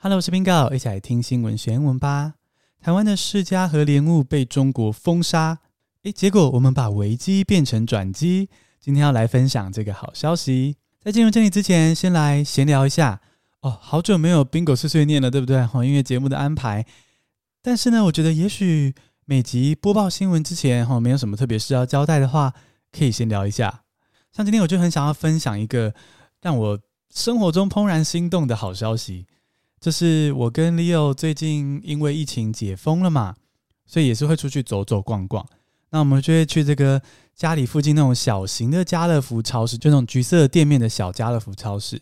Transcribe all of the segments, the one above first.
Hello，我是 Bingo，一起来听新闻学英文吧。台湾的世家和莲雾被中国封杀，诶，结果我们把危机变成转机。今天要来分享这个好消息。在进入这里之前，先来闲聊一下。哦，好久没有 Bingo 碎碎念了，对不对？哦，因为节目的安排。但是呢，我觉得也许每集播报新闻之前，哈，没有什么特别事要交代的话，可以先聊一下。像今天，我就很想要分享一个让我生活中怦然心动的好消息。就是我跟 Leo 最近因为疫情解封了嘛，所以也是会出去走走逛逛。那我们就会去这个家里附近那种小型的家乐福超市，就那种橘色店面的小家乐福超市。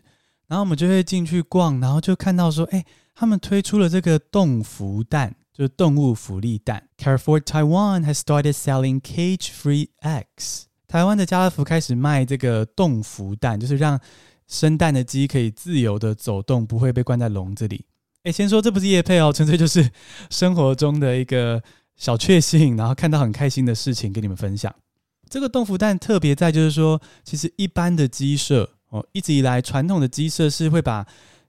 然后我们就会进去逛，然后就看到说，哎，他们推出了这个动福蛋，就是动物福利蛋。Carrefour Taiwan has started selling cage-free eggs。台湾的家乐福开始卖这个动福蛋，就是让生蛋的鸡可以自由的走动，不会被关在笼子里。诶，先说这不是叶配哦，纯粹就是生活中的一个小确幸，然后看到很开心的事情跟你们分享。这个动福蛋特别在就是说，其实一般的鸡舍哦，一直以来传统的鸡舍是会把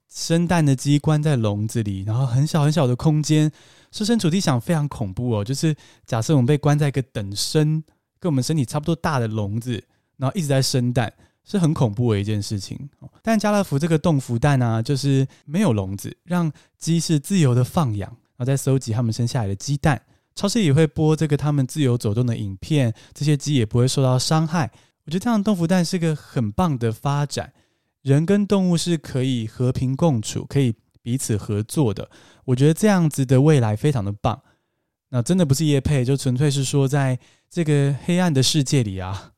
生蛋的鸡关在笼子里，然后很小很小的空间，设身处地想非常恐怖哦。就是假设我们被关在一个等身跟我们身体差不多大的笼子，然后一直在生蛋。是很恐怖的一件事情，但家乐福这个冻福蛋呢、就是没有笼子，让鸡是自由的放养，然后再收集他们生下来的鸡蛋。超市也会播这个他们自由走动的影片，这些鸡也不会受到伤害。我觉得这样的动福蛋是个很棒的发展，人跟动物是可以和平共处，可以彼此合作的。我觉得这样子的未来非常的棒。那真的不是叶配，就纯粹是说，在这个黑暗的世界里啊。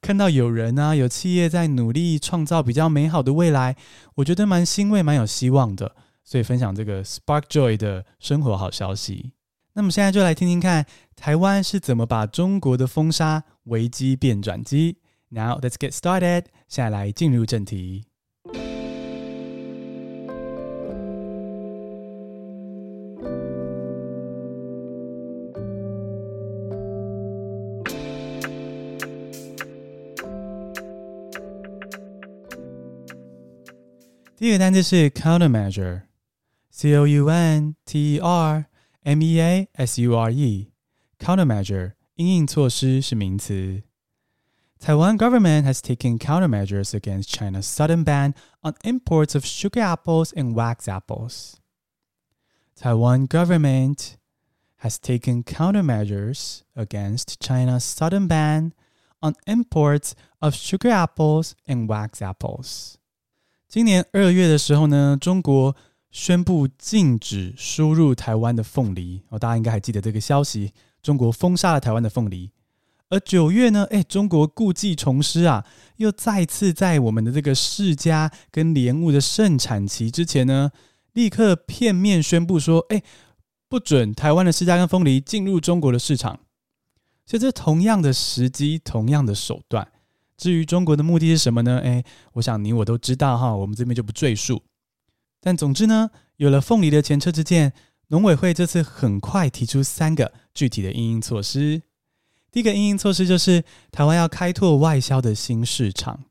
看到有人啊，有企业在努力创造比较美好的未来，我觉得蛮欣慰、蛮有希望的，所以分享这个 Spark Joy 的生活好消息。那么现在就来听听看，台湾是怎么把中国的封杀危机变转机。Now let's get started，现在来进入正题。第一个单词是 countermeasure，c o u n t e r m e a s u r e，countermeasure 因应措施是名词。Taiwan government has taken countermeasures against China's sudden ban on imports of sugar apples and wax apples. Taiwan government has taken countermeasures against China's sudden ban on imports of sugar apples and wax apples. 今年二月的时候呢，中国宣布禁止输入台湾的凤梨哦，大家应该还记得这个消息。中国封杀了台湾的凤梨，而九月呢，诶，中国故技重施啊，又再次在我们的这个释迦跟莲雾的盛产期之前呢，立刻片面宣布说，诶，不准台湾的释迦跟凤梨进入中国的市场。所以这同样的时机，同样的手段。至于中国的目的是什么呢？诶，我想你我都知道哈，我们这边就不赘述。但总之呢，有了凤梨的前车之鉴，农委会这次很快提出三个具体的应应措施。第一个应应措施就是台湾要开拓外销的新市场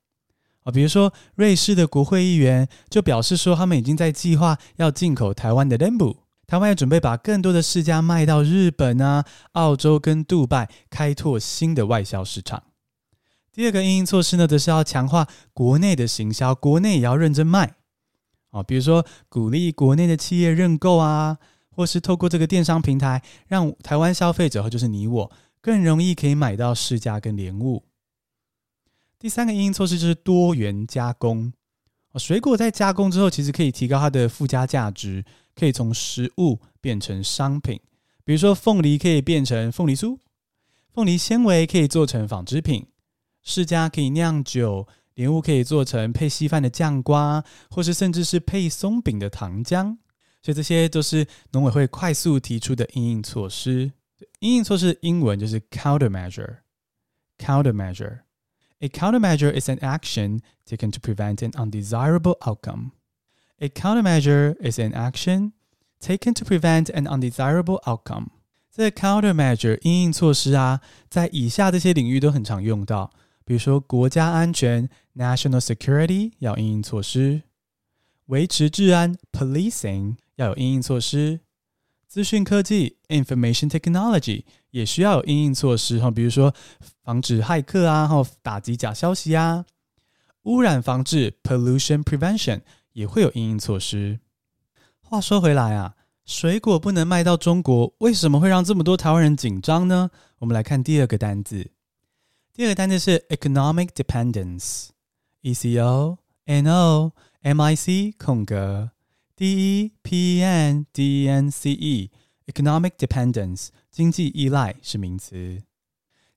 啊，比如说瑞士的国会议员就表示说，他们已经在计划要进口台湾的莲雾，台湾也准备把更多的释迦卖到日本啊、澳洲跟杜拜，开拓新的外销市场。第二个因应措施呢，则是要强化国内的行销，国内也要认真卖哦，比如说鼓励国内的企业认购啊，或是透过这个电商平台，让台湾消费者，就是你我，更容易可以买到市价跟莲雾。第三个因应措施就是多元加工，水果在加工之后，其实可以提高它的附加价值，可以从食物变成商品，比如说凤梨可以变成凤梨酥，凤梨纤维可以做成纺织品。释迦可以酿酒，莲雾可以做成配稀饭的酱瓜，或是甚至是配松饼的糖浆。所以这些都是农委会快速提出的应应措施。应应措施英文就是 countermeasure。countermeasure。A countermeasure is an action taken to prevent an undesirable outcome. A countermeasure is an action taken to prevent an undesirable outcome. 这 countermeasure 应应措施啊，在以下这些领域都很常用到。比如说，国家安全 （national security） 要应应措施；维持治安 （policing） 要有应应措施。资讯科技 （information technology） 也需要有应应措施哈，比如说防止骇客啊，然后打击假消息啊。污染防治 （pollution prevention） 也会有应应措施。话说回来啊，水果不能卖到中国，为什么会让这么多台湾人紧张呢？我们来看第二个单字，第二个单字是 economic dependence，e c o n o m i c 空格。D E P E N D E N C E，economic dependence，经济依赖是名词。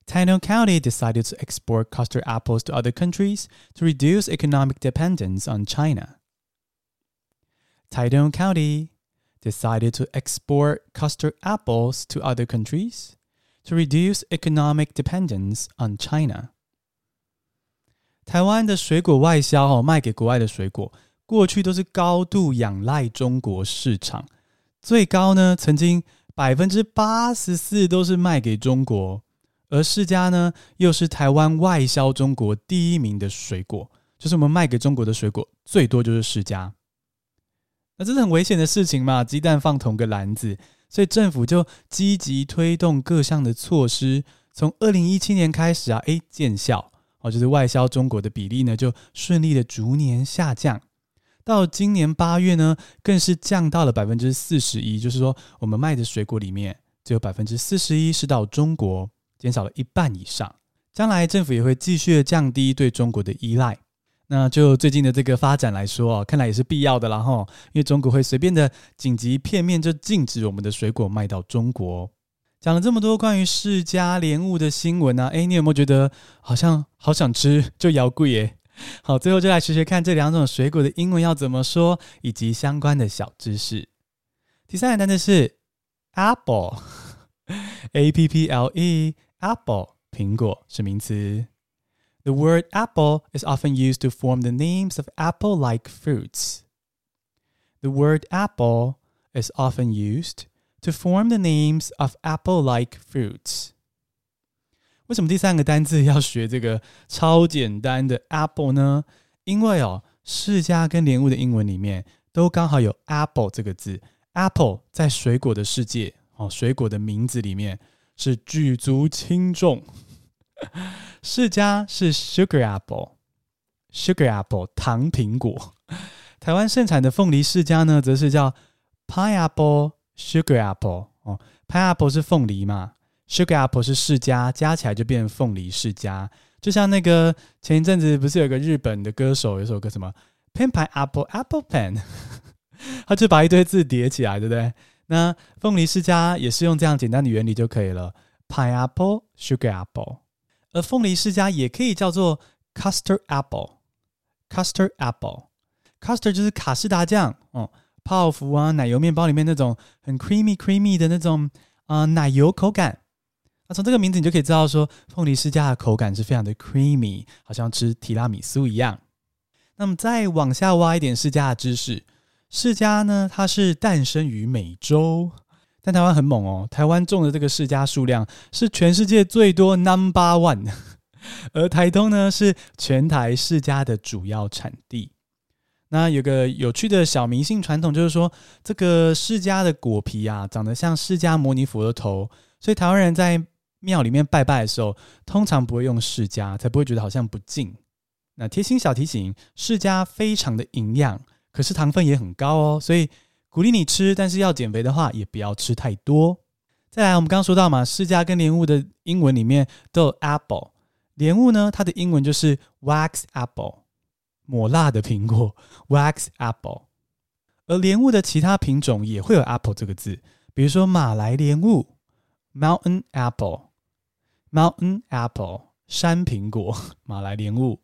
Tainan County decided to export custard apples to other countries to reduce economic dependence on China. Tainan County decided to export custard apples to other countries to reduce economic dependence on China. 台湾的水果外销哦，卖给国外的水果。过去都是高度仰赖中国市场，最高呢，曾经百分之八十四都是卖给中国，而释迦呢，又是台湾外销中国第一名的水果，就是我们卖给中国的水果最多就是释迦。那这是很危险的事情嘛，鸡蛋放同个篮子，所以政府就积极推动各项的措施，从二零一七年开始啊，诶，见效哦，就是外销中国的比例呢，就顺利的逐年下降。到今年八月呢，更是降到了百分之四十一，就是说，我们卖的水果里面只有百分之四十一是到中国，减少了一半以上。将来政府也会继续的降低对中国的依赖。那就最近的这个发展来说，看来也是必要的啦哈，因为中国会随便的紧急片面就禁止我们的水果卖到中国。讲了这么多关于释迦莲雾的新闻啊，诶，你有没有觉得好像好想吃就摇贵耶？好，最后就来学学看这两种水果的英文要怎么说，以及相关的小知识。第三个单词是 apple，a p p l e，apple，苹果是名词。The word apple is often used to form the names of apple-like fruits. The word apple is often used to form the names of apple-like fruits. 为什么第三个单字要学这个超简单的 apple 呢？因为哦，释迦跟莲雾的英文里面都刚好有 apple 这个字。apple 在水果的世界哦，水果的名字里面是举足轻重。 释迦是 sugar apple，sugar apple 糖苹果。台湾盛产的凤梨释迦呢，则是叫 pineapple sugar apple 哦，pineapple 是凤梨嘛。Sugar apple 是释迦，加起来就变成凤梨释迦。就像那个前一阵子不是有个日本的歌手，有首歌什么 Pen Pineapple Apple Pen，他就把一堆字叠起来，对不对？那凤梨释迦也是用这样简单的原理就可以了。Pineapple Sugar Apple，而凤梨释迦也可以叫做 Custard Apple，Custard Apple，Custard 就是卡士达酱哦，泡芙啊，奶油面包里面那种很 creamy creamy 的那种啊、奶油口感。那从这个名字你就可以知道，说凤梨释迦的口感是非常的 creamy，好像吃提拉米苏一样。那么再往下挖一点释迦的知识，释迦呢，它是诞生于美洲，但台湾很猛哦，台湾种的这个释迦数量是全世界最多 number one，而台东呢是全台释迦的主要产地。那有个有趣的小迷信传统，就是说这个释迦的果皮啊，长得像释迦牟尼佛的头，所以台湾人在庙里面拜拜的时候，通常不会用释迦，才不会觉得好像不敬。那贴心小提醒：释迦非常的营养，可是糖分也很高哦，所以鼓励你吃，但是要减肥的话，也不要吃太多。再来，我们刚刚说到嘛，释迦跟莲雾的英文里面都有 apple，莲雾呢，它的英文就是 wax apple，抹蜡的苹果 wax apple。而莲雾的其他品种也会有 apple 这个字，比如说马来莲雾 mountain apple。Mountain apple 山苹果，马来莲雾，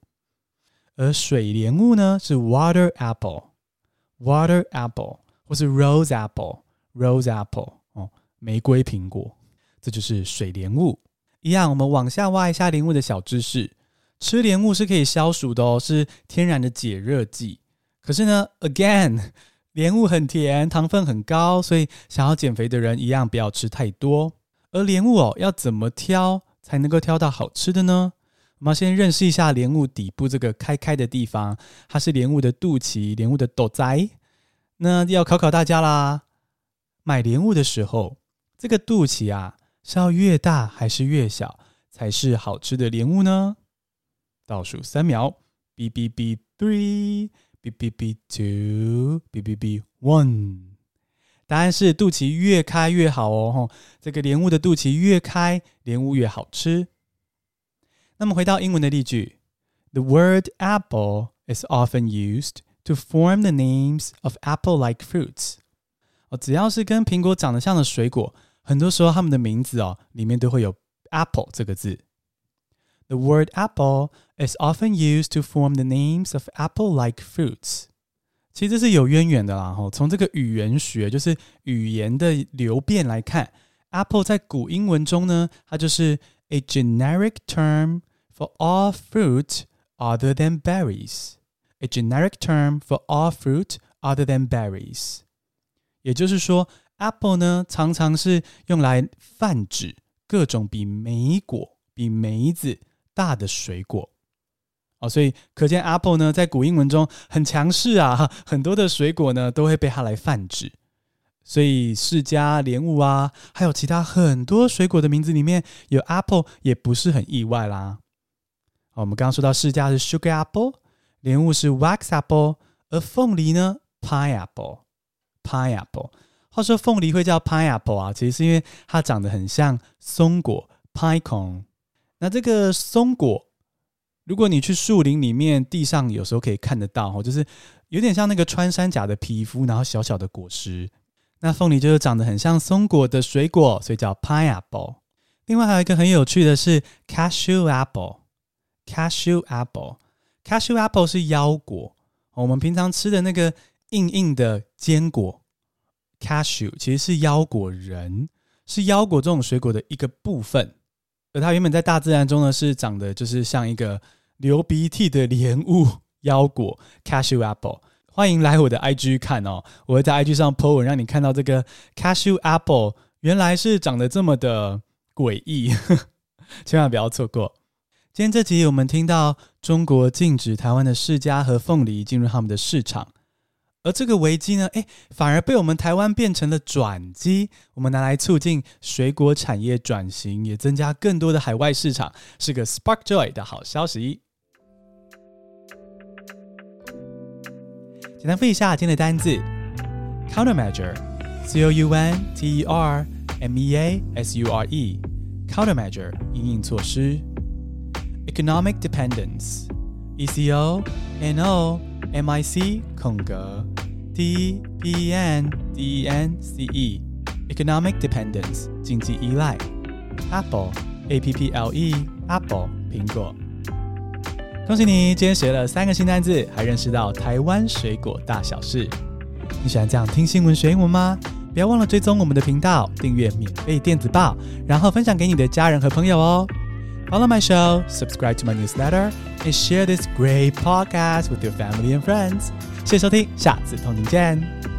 而水莲雾呢是 water apple，water apple 或是 rose apple，rose apple 哦，玫瑰苹果，这就是水莲雾。一样，我们往下挖一下莲雾的小知识。吃莲雾是可以消暑的哦，是天然的解热剂。可是呢，again，莲雾很甜，糖分很高，所以想要减肥的人一样不要吃太多。而莲雾哦，要怎么挑？才能够挑到好吃的呢？我们要先认识一下莲雾底部这个开开的地方，它是莲雾的肚脐，莲雾的肚脐。那要考考大家啦，买莲雾的时候，这个肚脐啊是要越大还是越小才是好吃的莲雾呢？倒数三秒，B B B three，B B B two，B B B one。答案是肚脐越开越好哦，这个莲雾的肚脐越开，莲雾越好吃。那么回到英文的例句，The word apple is often used to form the names of apple-like fruits。哦，只要是跟苹果长得像的水果，很多时候它们的名字哦里面都会有 apple 这个字。The word apple is often used to form the names of apple-like fruits。其实这是有渊源的啦，哈，从这个语言学，就是语言的流变来看，apple 在古英文中呢，它就是 a generic term。For all fruit other than berries, A generic term for all fruit other than berries。也就是说，apple 呢常常是用来泛指各种比莓果、比梅子大的水果。哦，所以可见 apple 呢在古英文中很强势啊，很多的水果呢都会被它来泛指。所以释迦、莲雾啊，还有其他很多水果的名字里面有 apple 也不是很意外啦。我们刚刚说到释迦是 sugar apple，莲雾是 wax apple，而凤梨呢 pineapple pineapple。话说凤梨会叫 pineapple 啊，其实是因为它长得很像松果 pine cone。那这个松果，如果你去树林里面，地上有时候可以看得到哦，就是有点像那个穿山甲的皮肤，然后小小的果实。那凤梨就是长得很像松果的水果，所以叫 pineapple。另外还有一个很有趣的是 cashew apple。Cashew apple 是腰果，我们平常吃的那个硬硬的坚果。Cashew 其实是腰果仁，是腰果这种水果的一个部分。而它原本在大自然中呢，是长得就是像一个流鼻涕的莲雾腰果。Cashew apple，欢迎来我的 IG 看哦，我会在 IG 上 po 文，让你看到这个 Cashew apple 原来是长得这么的诡异，千万不要错过。今天这集我们听到中国禁止台湾的释迦和凤梨进入他们的市场，而这个危机呢，诶，反而被我们台湾变成了转机，我们拿来促进水果产业转型，也增加更多的海外市场，是个 Spark Joy 的好消息。简单复一下今天的单字：countermeasure，c o u n t e r m e a s u r e，countermeasure 应应措施。Economic dependence, E C O N O M I C 空格 D P N D E N C E Economic dependence 经济依赖。Apple A P P L E Apple 苹果。恭喜你，今天学了三个新单字，还认识到台湾水果大小事。你喜欢这样听新闻学英文吗？不要忘了追踪我们的频道，订阅免费电子报，然后分享给你的家人和朋友哦。Follow my show, subscribe to my newsletter, and share this great podcast with your family and friends. 谢谢收听，下次同你见。